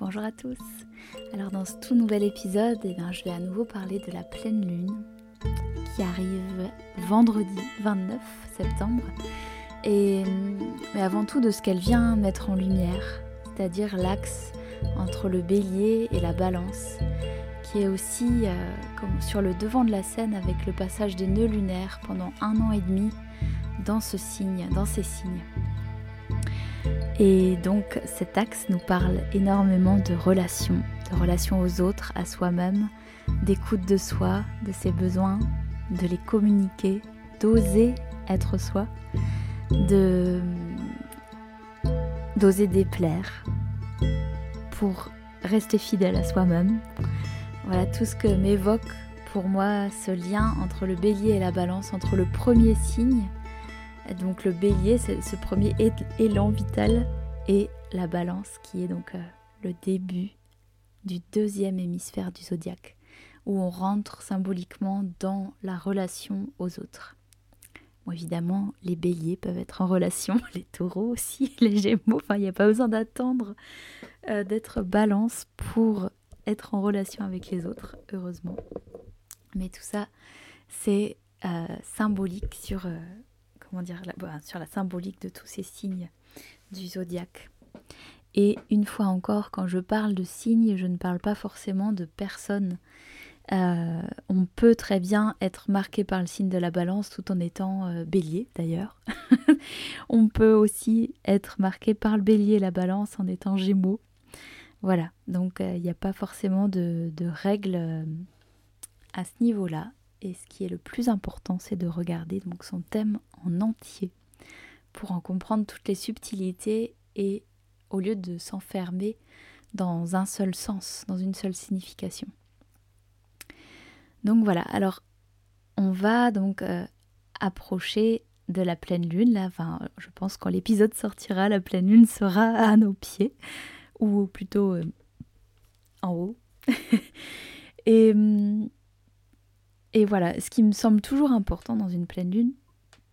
Bonjour à tous. Alors dans ce tout nouvel épisode, eh bien, je vais à nouveau parler de la pleine lune qui arrive vendredi 29 septembre. Et mais avant tout de ce qu'elle vient mettre en lumière, c'est-à-dire l'axe entre le bélier et la balance, qui est aussi euh, sur le devant de la scène avec le passage des nœuds lunaires pendant un an et demi dans ce signe, dans ces signes. Et donc cet axe nous parle énormément de relations, de relations aux autres, à soi-même, d'écoute de soi, de ses besoins, de les communiquer, d'oser être soi, d'oser déplaire pour rester fidèle à soi-même. Voilà tout ce que m'évoque pour moi ce lien entre le bélier et la balance, entre le premier signe donc le bélier, c'est ce premier élan vital, et la balance qui est donc euh, le début du deuxième hémisphère du zodiaque, où on rentre symboliquement dans la relation aux autres. Bon, évidemment, les béliers peuvent être en relation, les taureaux aussi, les gémeaux, enfin il n'y a pas besoin d'attendre euh, d'être balance pour être en relation avec les autres, heureusement. Mais tout ça, c'est euh, symbolique bah, sur la symbolique de tous ces signes du zodiaque. Et une fois encore, quand je parle de signes, je ne parle pas forcément de personnes. Euh, on peut très bien être marqué par le signe de la balance tout en étant euh, bélier d'ailleurs. on peut aussi être marqué par le bélier et la balance en étant gémeaux. Voilà, donc euh, il n'y a pas forcément de, de règles à ce niveau-là. Et ce qui est le plus important, c'est de regarder donc son thème en entier pour en comprendre toutes les subtilités et au lieu de s'enfermer dans un seul sens, dans une seule signification. Donc voilà, alors on va donc euh, approcher de la pleine lune. Là, enfin, je pense quand l'épisode sortira, la pleine lune sera à nos pieds, ou plutôt euh, en haut. hum, et voilà, ce qui me semble toujours important dans une pleine lune,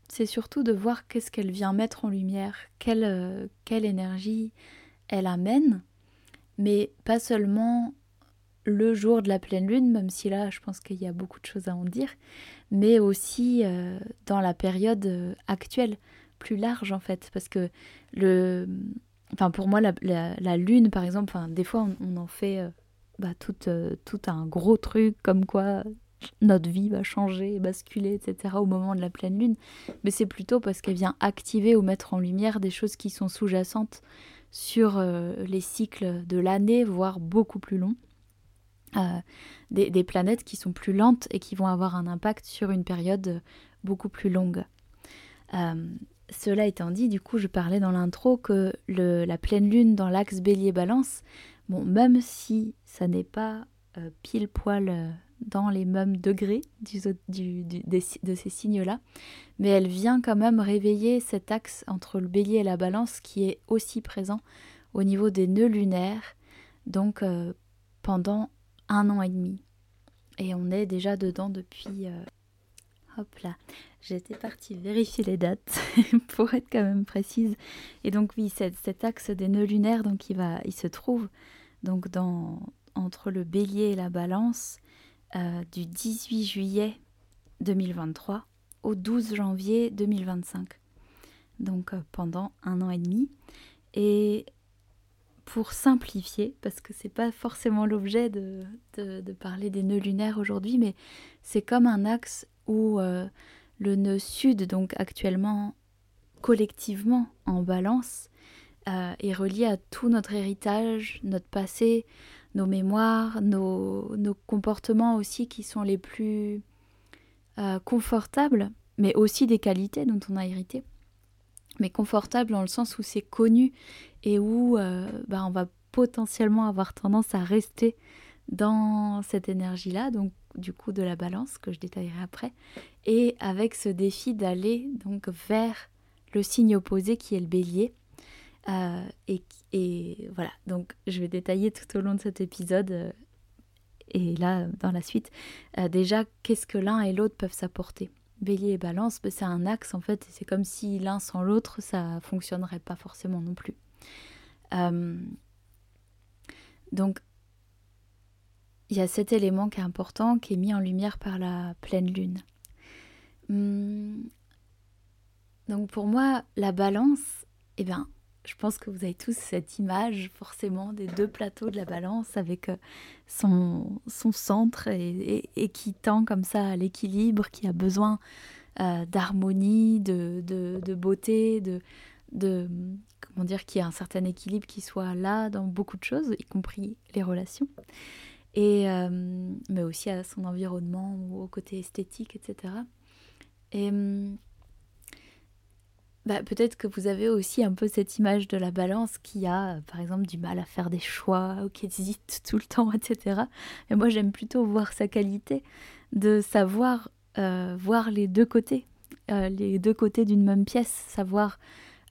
c'est surtout de voir qu'est-ce qu'elle vient mettre en lumière, quelle, euh, quelle énergie elle amène, mais pas seulement le jour de la pleine lune, même si là je pense qu'il y a beaucoup de choses à en dire, mais aussi euh, dans la période euh, actuelle, plus large en fait, parce que le, enfin pour moi la, la, lune par exemple, enfin, des fois on, en fait bah, tout, tout un gros truc comme quoi notre vie va changer, basculer, etc. au moment de la pleine lune, mais c'est plutôt parce qu'elle vient activer ou mettre en lumière des choses qui sont sous-jacentes sur euh, les cycles de l'année, voire beaucoup plus longs. Euh, des, planètes qui sont plus lentes et qui vont avoir un impact sur une période beaucoup plus longue. Euh, cela étant dit, du coup, je parlais dans l'intro que la pleine lune dans l'axe bélier-balance, bon, même si ça n'est pas pile poil dans les mêmes degrés de ces signes-là, mais elle vient quand même réveiller cet axe entre le bélier et la balance qui est aussi présent au niveau des nœuds lunaires, donc euh, pendant un an et demi. Et on est déjà dedans depuis... Euh, hop là, j'étais partie vérifier les dates pour être quand même précise. Et donc oui, cet, axe des nœuds lunaires, donc il, va, il se trouve donc dans, entre le bélier et la balance euh, du 18 juillet 2023 au 12 janvier 2025. Donc euh, pendant un an et demi. Et pour simplifier, parce que c'est pas forcément l'objet de, parler des nœuds lunaires aujourd'hui, mais c'est comme un axe où euh, le nœud sud, donc actuellement collectivement en balance, est relié à tout notre héritage, notre passé, nos mémoires, nos, comportements aussi qui sont les plus euh, confortables, mais aussi des qualités dont on a hérité. Mais confortables dans le sens où c'est connu et où euh, bah, on va potentiellement avoir tendance à rester dans cette énergie-là, donc du coup de la balance que je détaillerai après, et avec ce défi d'aller donc vers le signe opposé qui est le bélier, euh, et, voilà, donc je vais détailler tout au long de cet épisode euh, et là dans la suite euh, déjà qu'est-ce que l'un et l'autre peuvent s'apporter? Bélier et balance, ben, c'est un axe en fait, c'est comme si l'un sans l'autre ça fonctionnerait pas forcément non plus. Donc, il y a cet élément qui est important, qui est mis en lumière par la pleine lune. Hum, donc pour moi, la balance, eh bien, je pense que vous avez tous cette image forcément des deux plateaux de la balance avec euh, son, son centre et, qui tend comme ça à l'équilibre, qui a besoin euh, d'harmonie, de, de, beauté, de, de comment dire, qui a un certain équilibre qui soit là dans beaucoup de choses, y compris les relations, et euh, mais aussi à son environnement ou au côté esthétique, etc. Et bah, peut-être que vous avez aussi un peu cette image de la balance qui a, par exemple, du mal à faire des choix ou qui hésite tout le temps, etc. Mais moi, j'aime plutôt voir sa qualité de savoir euh, voir les deux côtés, euh, les deux côtés d'une même pièce, savoir,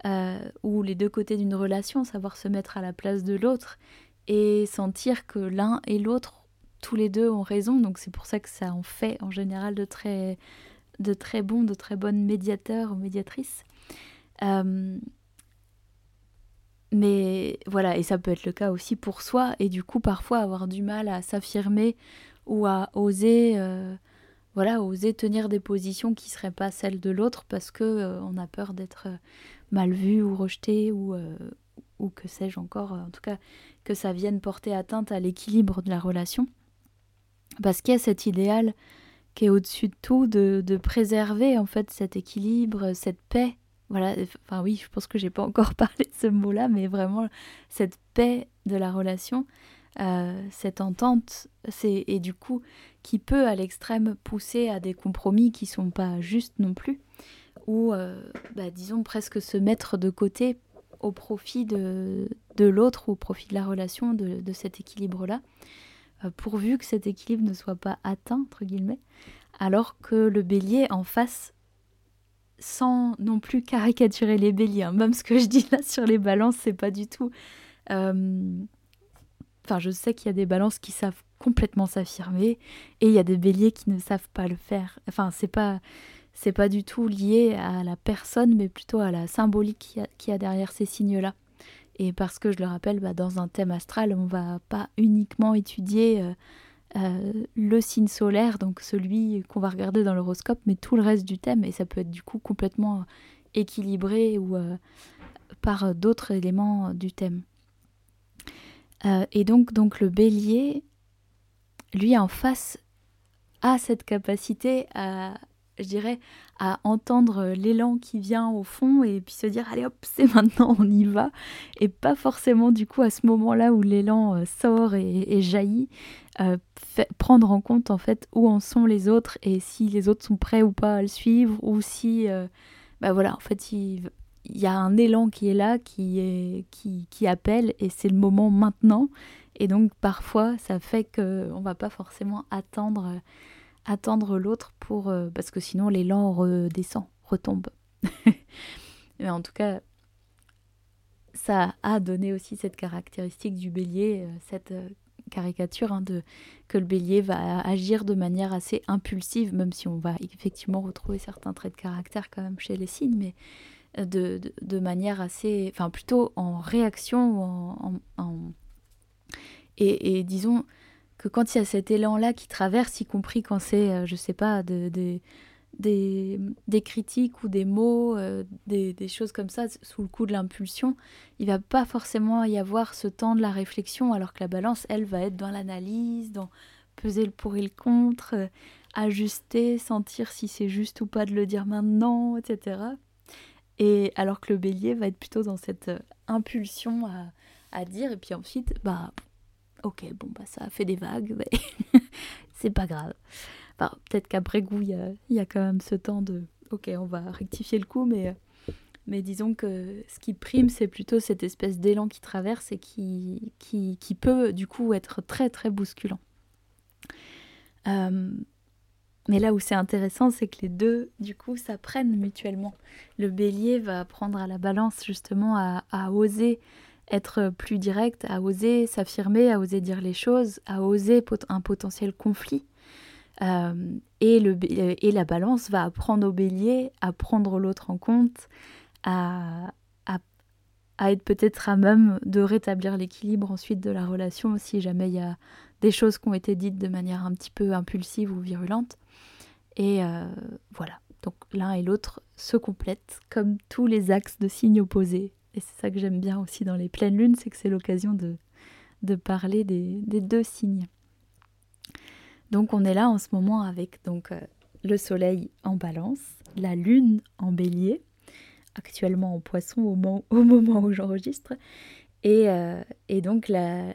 euh, ou les deux côtés d'une relation, savoir se mettre à la place de l'autre et sentir que l'un et l'autre, tous les deux ont raison. Donc c'est pour ça que ça en fait en général de très, de très bons, de très bonnes médiateurs ou médiatrices. Euh, mais voilà, et ça peut être le cas aussi pour soi, et du coup parfois avoir du mal à s'affirmer ou à oser, euh, voilà, oser tenir des positions qui seraient pas celles de l'autre parce que euh, on a peur d'être mal vu ou rejeté ou ou que sais-je encore, en tout cas que ça vienne porter atteinte à l'équilibre de la relation, parce qu'il y a cet idéal qui est au-dessus de tout de, de préserver en fait cet équilibre, cette paix voilà, enfin oui, je pense que j'ai pas encore parlé de ce mot-là, mais vraiment cette paix de la relation, euh, cette entente, c'est et du coup qui peut à l'extrême pousser à des compromis qui sont pas justes non plus, ou euh, bah, disons presque se mettre de côté au profit de, de l'autre, au profit de la relation, de, de cet équilibre-là, euh, pourvu que cet équilibre ne soit pas atteint, entre guillemets, alors que le bélier en face sans non plus caricaturer les béliers. Même ce que je dis là sur les balances, c'est pas du tout. Euh, enfin, je sais qu'il y a des balances qui savent complètement s'affirmer et il y a des béliers qui ne savent pas le faire. Enfin, c'est pas c'est pas du tout lié à la personne, mais plutôt à la symbolique qu'il y, a derrière ces signes-là. Et parce que je le rappelle, bah, dans un thème astral, on va pas uniquement étudier euh, euh, le signe solaire, donc celui qu'on va regarder dans l'horoscope, mais tout le reste du thème, et ça peut être du coup complètement équilibré ou euh, par d'autres éléments du thème. Euh, et donc le bélier, lui en face, a cette capacité à, je dirais, à entendre l'élan qui vient au fond et puis se dire allez hop, c'est maintenant, on y va. Et pas forcément du coup à ce moment-là où l'élan euh, sort et, jaillit, euh, prendre en compte en fait où en sont les autres et si les autres sont prêts ou pas à le suivre ou si, euh, bah voilà, en fait, il, y a un élan qui est là, qui, est, qui, appelle et c'est le moment maintenant. Et donc parfois, ça fait qu'on va pas forcément attendre attendre l'autre pour euh, parce que sinon l'élan redescend, retombe. Mais en tout cas, ça a donné aussi cette caractéristique du bélier, euh, cette euh, caricature hein, de que le bélier va agir de manière assez impulsive, même si on va effectivement retrouver certains traits de caractère quand même chez les signes, mais de, manière assez, enfin plutôt en réaction en, en, et disons que quand il y a cet élan-là qui traverse, y compris quand c'est, euh, je sais pas, de, des, des, critiques ou des mots, euh, des, choses comme ça, sous le coup de l'impulsion, il va pas forcément y avoir ce temps de la réflexion, alors que la balance, elle, va être dans l'analyse, dans peser le pour et le contre, euh, ajuster, sentir si c'est juste ou pas de le dire maintenant, etc. Et alors que le bélier va être plutôt dans cette impulsion à, à dire, et puis ensuite, bah ok, bon, bah ça a fait des vagues, mais c'est pas grave. Enfin, peut-être qu'après goût, il y a, quand même ce temps de, ok, on va rectifier le coup, mais, mais disons que ce qui prime, c'est plutôt cette espèce d'élan qui traverse et qui, peut du coup être très très bousculant. Euh, mais là où c'est intéressant, c'est que les deux, du coup, s'apprennent mutuellement. Le bélier va apprendre à la balance justement à oser être plus direct, à oser s'affirmer, à oser dire les choses, à oser un potentiel conflit. Euh, et, le, et la balance va apprendre au bélier à prendre l'autre en compte, à, à être peut-être à même de rétablir l'équilibre ensuite de la relation si jamais il y a des choses qui ont été dites de manière un petit peu impulsive ou virulente. Et euh, voilà, donc l'un et l'autre se complètent comme tous les axes de signes opposés. Et c'est ça que j'aime bien aussi dans les pleines lunes, c'est que c'est l'occasion de, de parler des, deux signes. Donc on est là en ce moment avec donc euh, le soleil en balance, la lune en bélier, actuellement en poisson au, moment, où j'enregistre, et, euh, et, donc la,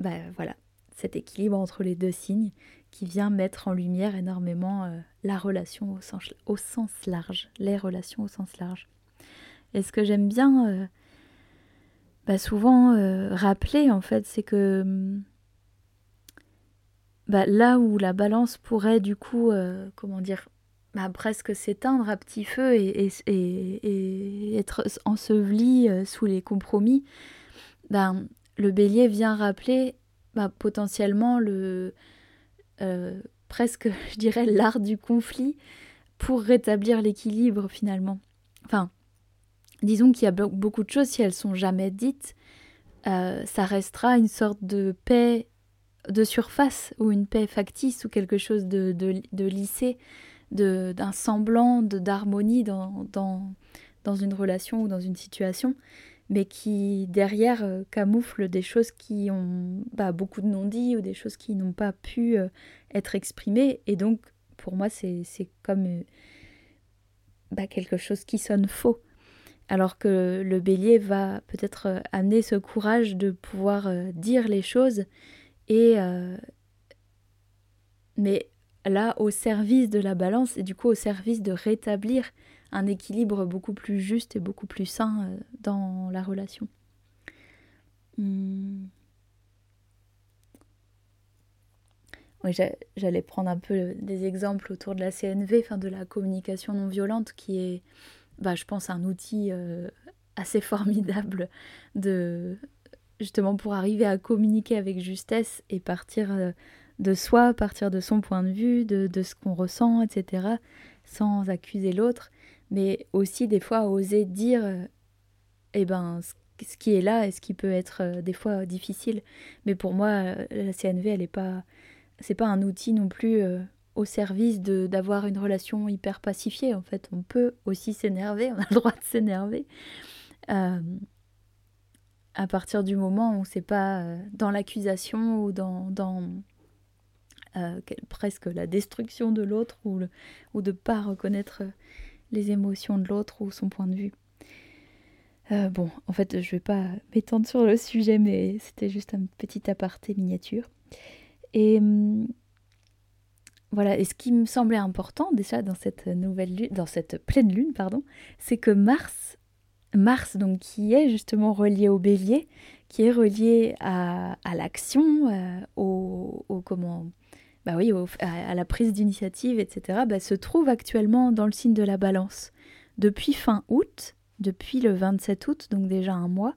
bah, voilà, cet équilibre entre les deux signes qui vient mettre en lumière énormément euh, la relation au sens, au sens, large, les relations au sens large. Et ce que j'aime bien euh, bah, souvent euh, rappeler, en fait, c'est que bah, là où la balance pourrait du coup, comment dire, bah, presque s'éteindre à petit feu et, être enseveli sous les compromis, ben, le bélier vient rappeler bah, potentiellement le euh, presque, je dirais, l'art du conflit pour rétablir l'équilibre finalement. Enfin, disons qu'il y a beaucoup de choses, si elles sont jamais dites, euh, ça restera une sorte de paix de surface ou une paix factice ou quelque chose de, de, de lissé, d'un semblant d'harmonie dans, dans, dans une relation ou dans une situation mais qui derrière euh, camoufle des choses qui ont bah, beaucoup de non-dits ou des choses qui n'ont pas pu euh, être exprimées. Et donc, pour moi, c'est comme euh, bah, quelque chose qui sonne faux. Alors que le bélier va peut-être amener ce courage de pouvoir dire les choses et mais là au service de la balance et du coup au service de rétablir un équilibre beaucoup plus juste et beaucoup plus sain euh, dans la relation. Hmm. Oui, j'allais prendre un peu des exemples autour de la CNV, de la communication non violente, qui est, bah, je pense, un outil euh, assez formidable de justement pour arriver à communiquer avec justesse et partir euh, de soi, partir de son point de vue, de, de ce qu'on ressent, etc., sans accuser l'autre mais aussi des fois oser dire euh, eh ben, ce qui est là et ce qui peut être des fois difficile. Mais pour moi, la CNV, elle est pas, c'est pas un outil non plus au service d'avoir une relation hyper pacifiée. En fait, on peut aussi s'énerver, on a le droit de s'énerver. à partir du moment où c'est pas dans l'accusation ou dans, dans presque la destruction de l'autre ou, ou de pas reconnaître les émotions de l'autre ou son point de vue. Euh, bon, en fait, je vais pas m'étendre sur le sujet, mais c'était juste un petit aparté miniature. Et hum, voilà, et ce qui me semblait important déjà dans cette nouvelle lune, dans cette pleine lune, pardon, c'est que Mars, Mars donc qui est justement relié au Bélier, qui est relié à, l'action, euh, au, au, comment bah oui, à, la prise d'initiative, etc., bah, se trouve actuellement dans le signe de la balance. Depuis fin août, depuis le 27 août, donc déjà un mois,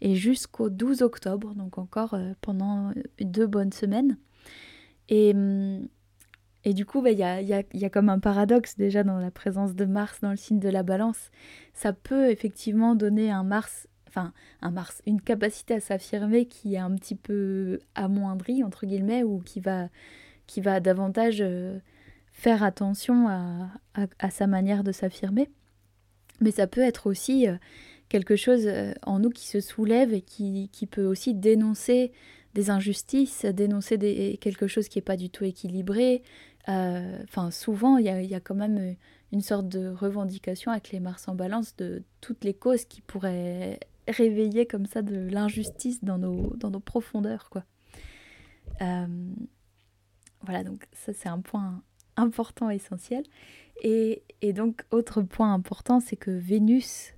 et jusqu'au 12 octobre, donc encore euh, pendant deux bonnes semaines. Et, hum, et du coup, bah, il y, a, y, a, y, a, comme un paradoxe déjà dans la présence de Mars dans le signe de la balance. Ça peut effectivement donner un Mars, enfin un Mars, une capacité à s'affirmer qui est un petit peu amoindrie, entre guillemets, ou qui va qui va davantage euh, faire attention à, sa manière de s'affirmer. Mais ça peut être aussi euh, quelque chose euh, en nous qui se soulève et qui, peut aussi dénoncer des injustices, dénoncer des, quelque chose qui n'est pas du tout équilibré. Enfin, souvent, il y a, quand même une sorte de revendication avec les Mars en balance de toutes les causes qui pourraient réveiller comme ça de l'injustice dans nos, profondeurs. quoi. Voilà, donc ça c'est un point important, essentiel. Et, donc, autre point important, c'est que Vénus,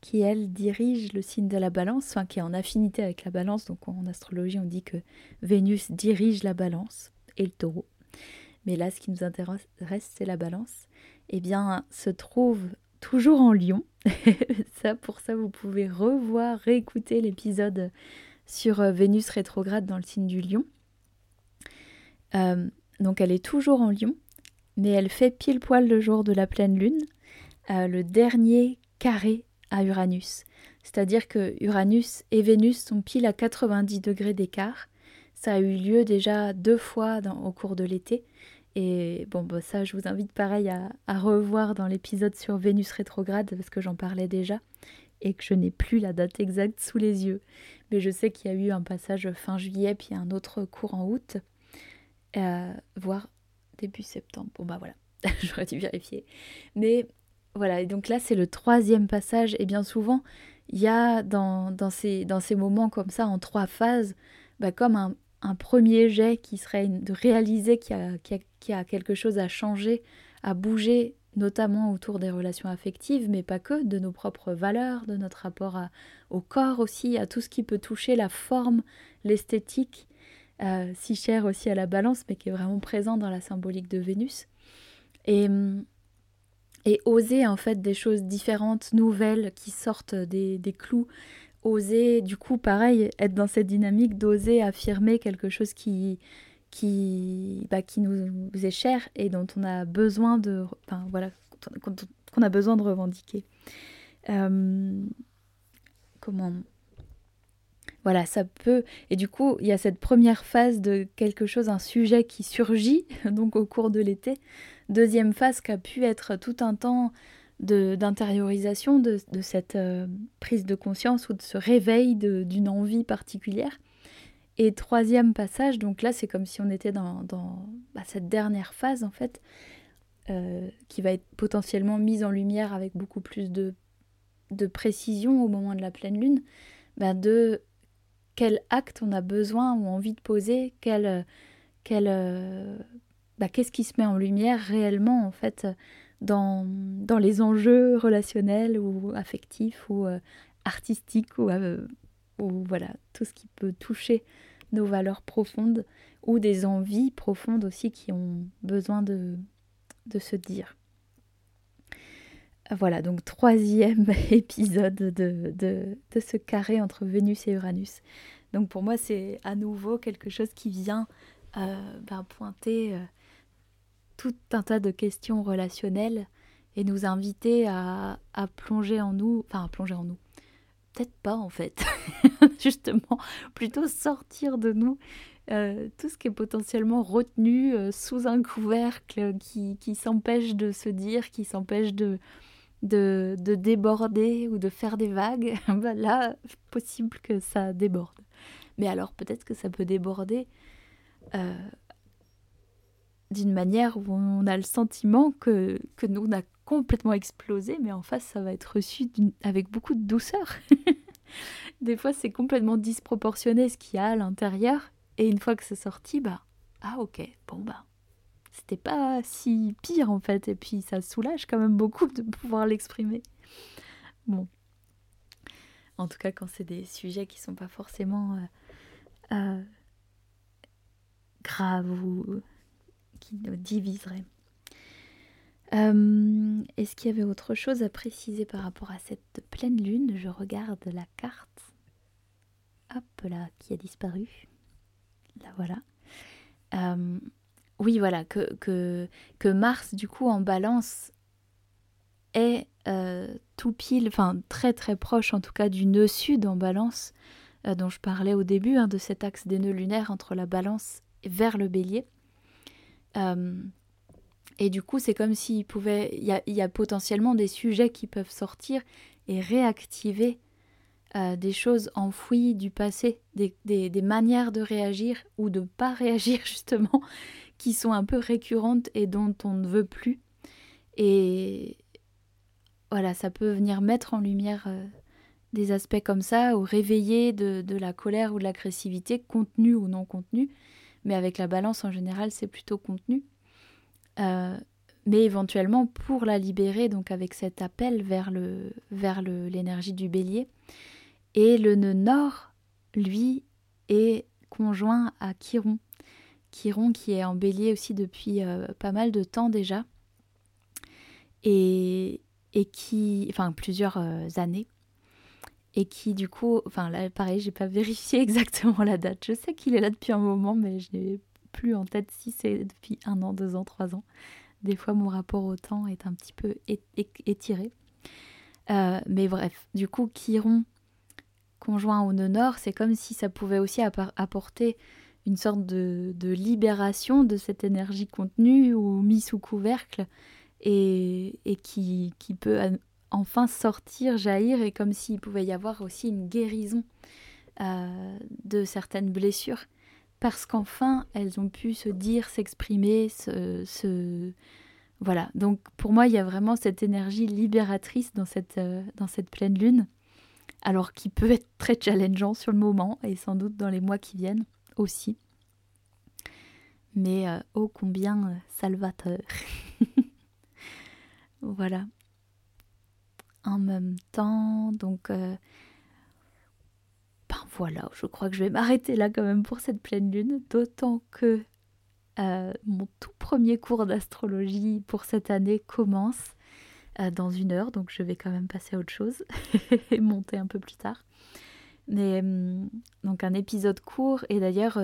qui elle dirige le signe de la balance, enfin qui est en affinité avec la balance, donc en astrologie on dit que Vénus dirige la balance et le taureau. Mais là, ce qui nous intéresse, c'est la balance. Eh bien, se trouve toujours en Lion. ça, pour ça, vous pouvez revoir, réécouter l'épisode sur euh, Vénus rétrograde dans le signe du Lion. Euh, donc elle est toujours en lion, mais elle fait pile poil le jour de la pleine lune, euh, le dernier carré à Uranus. C'est-à-dire que Uranus et Vénus sont pile à 90 degrés d'écart. Ça a eu lieu déjà deux fois au cours de l'été. Et bon, bah, ça, je vous invite pareil à, revoir dans l'épisode sur Vénus rétrograde parce que j'en parlais déjà et que je n'ai plus la date exacte sous les yeux. Mais je sais qu'il y a eu un passage fin juillet, puis un autre cours en août, euh, voire début septembre. Bon bah voilà, j'aurais dû vérifier. Mais voilà, et donc là c'est le troisième passage, et bien souvent, il y a dans, dans, ces, dans ces moments comme ça, en trois phases, bah, comme un, un, premier jet qui serait de réaliser qu'il y, a quelque chose à changer, à bouger notamment autour des relations affectives, mais pas que, de nos propres valeurs, de notre rapport au corps aussi, à tout ce qui peut toucher la forme, l'esthétique, euh, si cher aussi à la balance, mais qui est vraiment présent dans la symbolique de Vénus. Et, et oser en fait des choses différentes, nouvelles, qui sortent des clous. Oser, du coup, pareil, être dans cette dynamique d'oser affirmer quelque chose qui, qui, bah, qui nous est cher et dont on a besoin de, enfin, voilà, qu'on a besoin de revendiquer. Euh, comment voilà, ça peut. Et du coup, il y a cette première phase de quelque chose, un sujet qui surgit, donc au cours de l'été. Deuxième phase qui a pu être tout un temps d'intériorisation de, de, cette euh, prise de conscience ou de ce réveil d'une envie particulière. Et troisième passage, donc là c'est comme si on était dans, dans bah, cette dernière phase en fait, euh, qui va être potentiellement mise en lumière avec beaucoup plus de, de précision au moment de la pleine lune, bah, de quel acte on a besoin ou envie de poser, quel, quel, euh, bah, qu'est-ce qui se met en lumière réellement en fait dans, dans les enjeux relationnels ou affectifs ou euh, artistiques ou ou voilà, tout ce qui peut toucher nos valeurs profondes ou des envies profondes aussi qui ont besoin de, de se dire. Voilà, donc troisième épisode de, de, de, ce carré entre Vénus et Uranus. Donc pour moi, c'est à nouveau quelque chose qui vient euh, ben, pointer euh, tout un tas de questions relationnelles et nous inviter à, plonger en nous, enfin à plonger en nous, peut-être pas en fait, justement, plutôt sortir de nous euh, tout ce qui est potentiellement retenu euh, sous un couvercle qui, qui s'empêche de se dire, qui s'empêche de, de, de, déborder ou de faire des vagues, bah là, possible que ça déborde. Mais alors peut-être que ça peut déborder euh, d'une manière où on a le sentiment que, que nous, on a complètement explosé, mais en face, ça va être reçu avec beaucoup de douceur. Des fois, c'est complètement disproportionné ce qu'il y a à l'intérieur. Et une fois que c'est sorti, bah, ah ok, bon bah, c'était pas si pire en fait. Et puis ça soulage quand même beaucoup de pouvoir l'exprimer. Bon. En tout cas, quand c'est des sujets qui sont pas forcément euh, euh, graves ou qui nous diviseraient. Euh, est-ce qu'il y avait autre chose à préciser par rapport à cette pleine lune? Je regarde la carte. Hop là, qui a disparu. Là voilà. Euh, oui, voilà, que, Mars, du coup, en balance, est euh, tout pile, enfin très très proche en tout cas du nœud sud en balance, dont je parlais au début, hein, de cet axe des nœuds lunaires entre la balance vers le bélier. Et du coup, c'est comme s'il pouvait. Il y a, y a, potentiellement des sujets qui peuvent sortir et réactiver euh, des choses enfouies du passé, des, manières de réagir ou de ne pas réagir, justement, qui sont un peu récurrentes et dont on ne veut plus. Et voilà, ça peut venir mettre en lumière euh, des aspects comme ça, ou réveiller de, de la colère ou de l'agressivité, contenue ou non contenue. Mais avec la balance, en général, c'est plutôt contenu. Euh, mais éventuellement pour la libérer, donc avec cet appel vers le vers l'énergie du bélier. Et le nœud nord, lui, est conjoint à Chiron. Chiron qui est en bélier aussi depuis euh, pas mal de temps déjà. Et, et qui, enfin plusieurs euh, années. Et qui du coup, enfin là pareil, j'ai pas vérifié exactement la date. Je sais qu'il est là depuis un moment, mais je n'ai plus en tête si c'est depuis un an, deux ans, trois ans. Des fois, mon rapport au temps est un petit peu étiré. Euh, mais bref, du coup, Chiron conjoint au nœud nord, c'est comme si ça pouvait aussi apporter une sorte de, libération de cette énergie contenue ou mise sous couvercle et, qui, peut enfin sortir, jaillir, et comme s'il pouvait y avoir aussi une guérison euh, de certaines blessures, parce qu'enfin elles ont pu se dire, s'exprimer, se, Voilà, donc pour moi il y a vraiment cette énergie libératrice dans cette, euh, dans cette pleine lune, alors qui peut être très challengeant sur le moment et sans doute dans les mois qui viennent aussi. Mais oh combien euh, salvateur. voilà. En même temps, donc ben voilà, je crois que je vais m'arrêter là quand même pour cette pleine lune, d'autant que mon tout premier cours d'astrologie pour cette année commence dans une heure, donc je vais quand même passer à autre chose et monter un peu plus tard. Mais donc un épisode court et d'ailleurs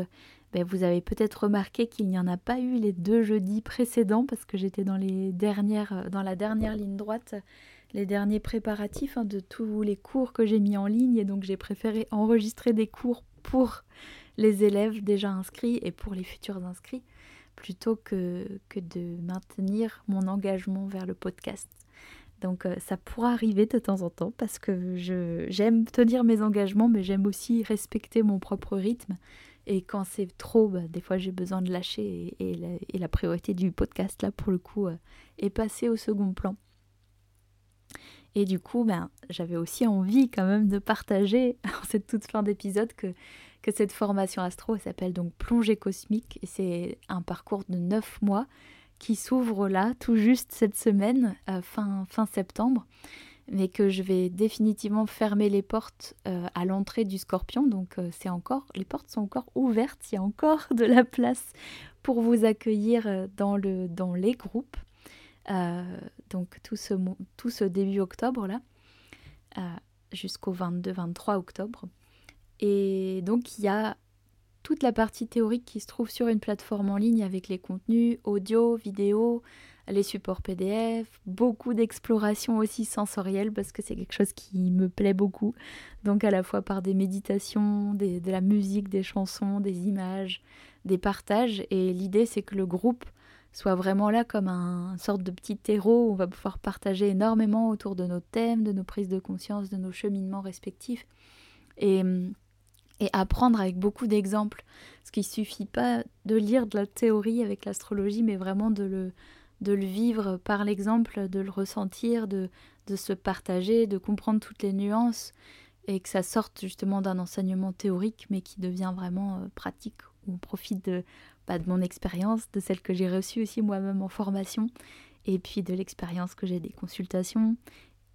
ben, vous avez peut-être remarqué qu'il n'y en a pas eu les deux jeudis précédents parce que j'étais dans, les dernières, euh, dans la dernière ligne droite, les derniers préparatifs hein, de tous les cours que j'ai mis en ligne et donc j'ai préféré enregistrer des cours pour les élèves déjà inscrits et pour les futurs inscrits plutôt que, que de maintenir mon engagement vers le podcast. Donc euh, ça pourra arriver de temps en temps parce que j'aime tenir mes engagements mais j'aime aussi respecter mon propre rythme et quand c'est trop, bah, des fois j'ai besoin de lâcher et, la, priorité du podcast, là, pour le coup, euh, est passée au second plan. Et du coup, ben, j'avais aussi envie quand même de partager en cette toute fin d'épisode que, cette formation astro s'appelle donc Plongée cosmique et c'est un parcours de 9 mois qui s'ouvre là tout juste cette semaine, euh, fin, septembre mais que je vais définitivement fermer les portes euh, à l'entrée du scorpion. Donc euh, c'est encore, les portes sont encore ouvertes, il y a encore de la place pour vous accueillir dans, le, dans les groupes. Donc tout ce, tout ce début octobre là, jusqu'au 22-23 octobre. Et donc il y a toute la partie théorique qui se trouve sur une plateforme en ligne avec les contenus audio, vidéo, les supports PDF, beaucoup d'exploration aussi sensorielle parce que c'est quelque chose qui me plaît beaucoup. Donc à la fois par des méditations, de la musique, des chansons, des images, des partages. Et l'idée c'est que le groupe soit vraiment là comme un, sorte de petit terreau où on va pouvoir partager énormément autour de nos thèmes, de nos prises de conscience, de nos cheminements respectifs. Et et apprendre avec beaucoup d'exemples. Parce qu'il ne suffit pas de lire de la théorie avec l'astrologie, mais vraiment de le, de le vivre par l'exemple, de le ressentir, de, de se partager, de comprendre toutes les nuances et que ça sorte justement d'un enseignement théorique mais qui devient vraiment euh, pratique. On profite de, de mon expérience, de celle que j'ai reçue aussi moi-même en formation et puis de l'expérience que j'ai des consultations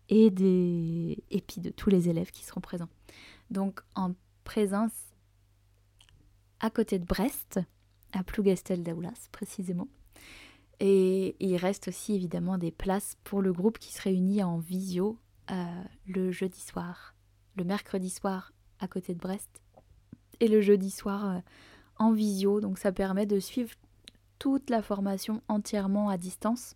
et, des... et puis de tous les élèves qui seront présents. Donc en présence à côté de Brest, à Plougastel d'Aulas précisément, et il reste aussi évidemment des places pour le groupe qui se réunit en visio euh, le jeudi soir, le mercredi soir à côté de Brest et le jeudi soir euh, en visio. Donc ça permet de suivre toute la formation entièrement à distance.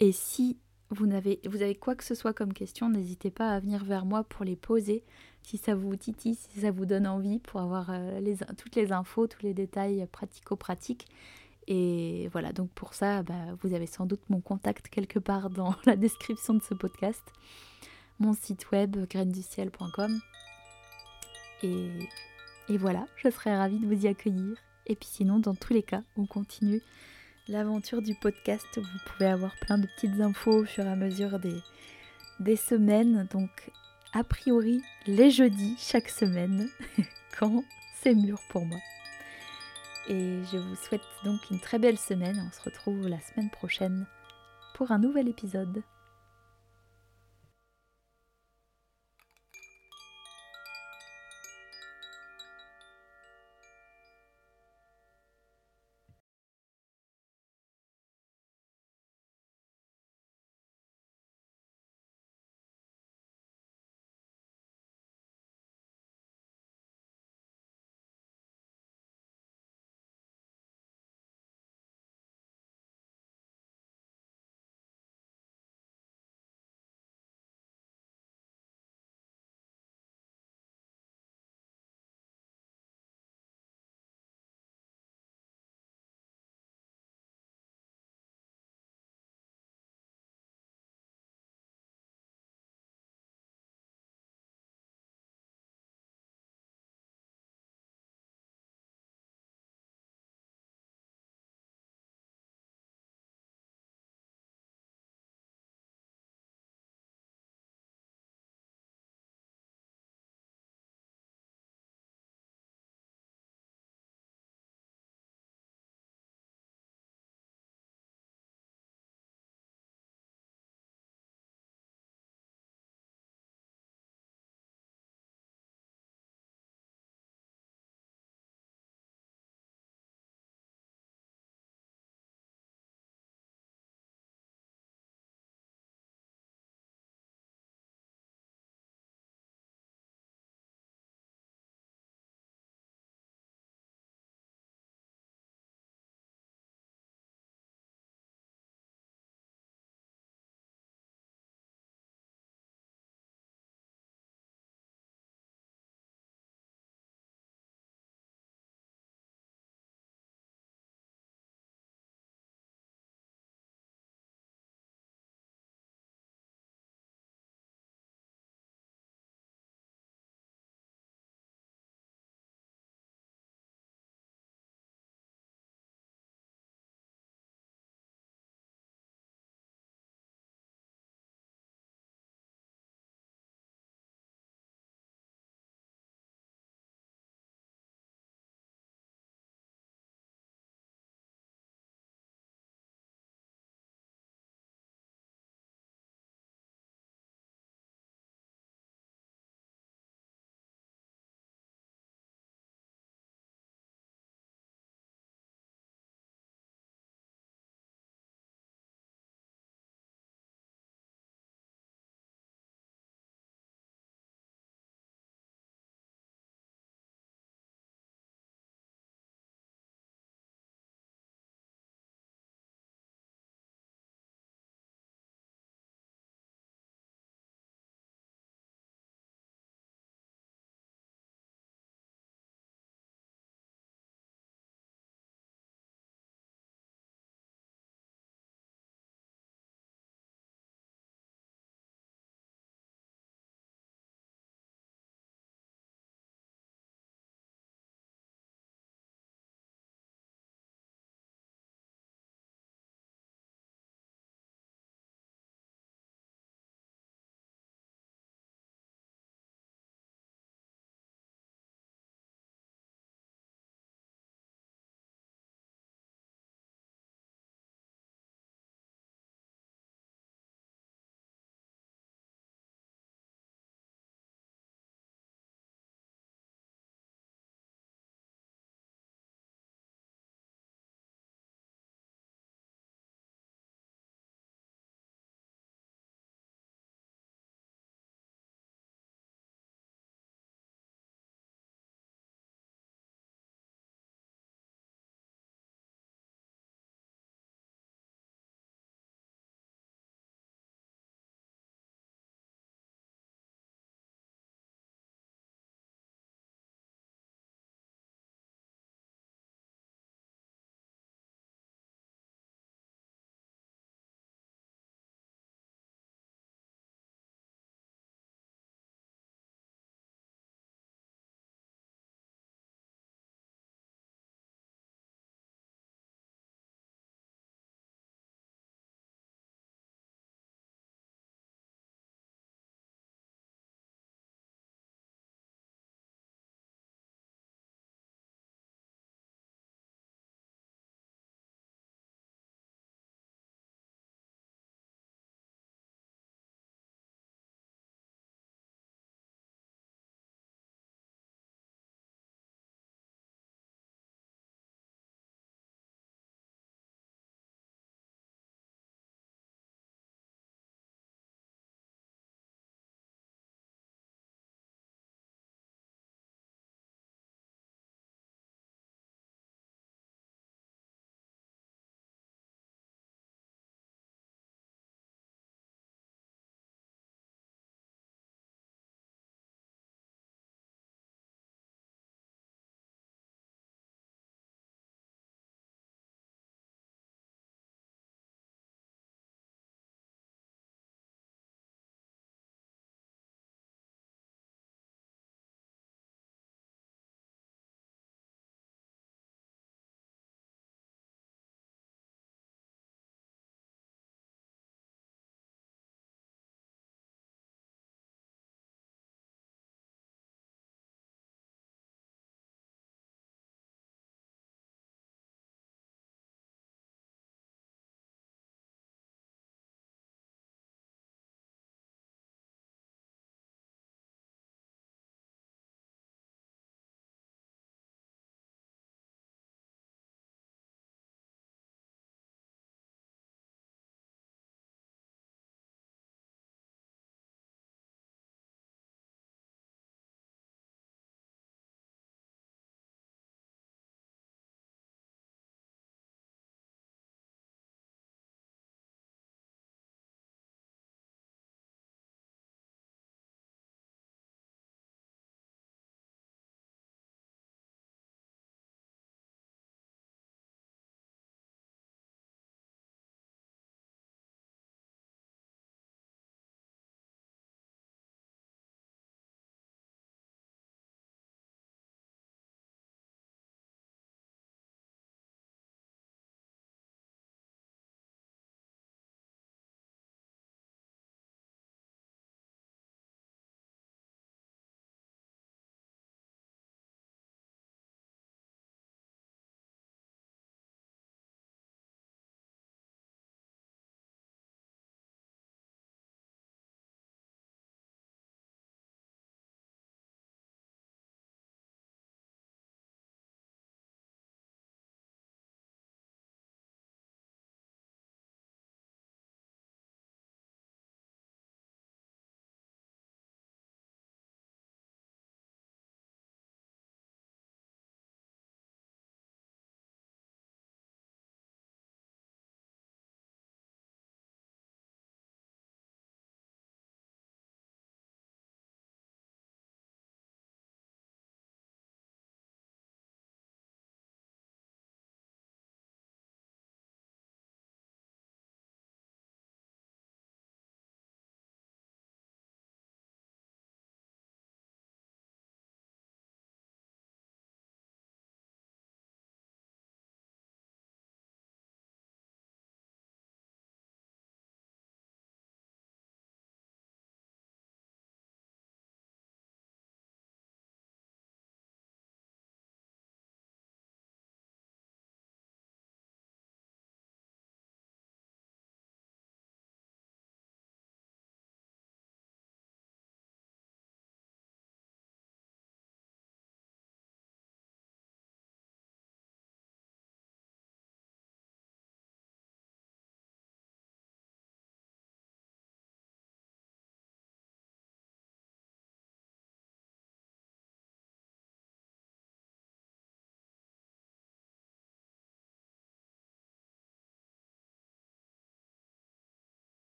Et si vous avez, vous avez quoi que ce soit comme question, n'hésitez pas à venir vers moi pour les poser si ça vous titille, si ça vous donne envie pour avoir euh, les, toutes les infos, tous les détails pratico-pratiques. Et voilà, donc pour ça, bah, vous avez sans doute mon contact quelque part dans la description de ce podcast, mon site web grainduciel.com. Et, et voilà, je serais ravie de vous y accueillir. Et puis sinon, dans tous les cas, on continue l'aventure du podcast. Vous pouvez avoir plein de petites infos au fur et à mesure des, des semaines. Donc, a priori, les jeudis chaque semaine, quand c'est mûr pour moi. Et je vous souhaite donc une très belle semaine. On se retrouve la semaine prochaine pour un nouvel épisode.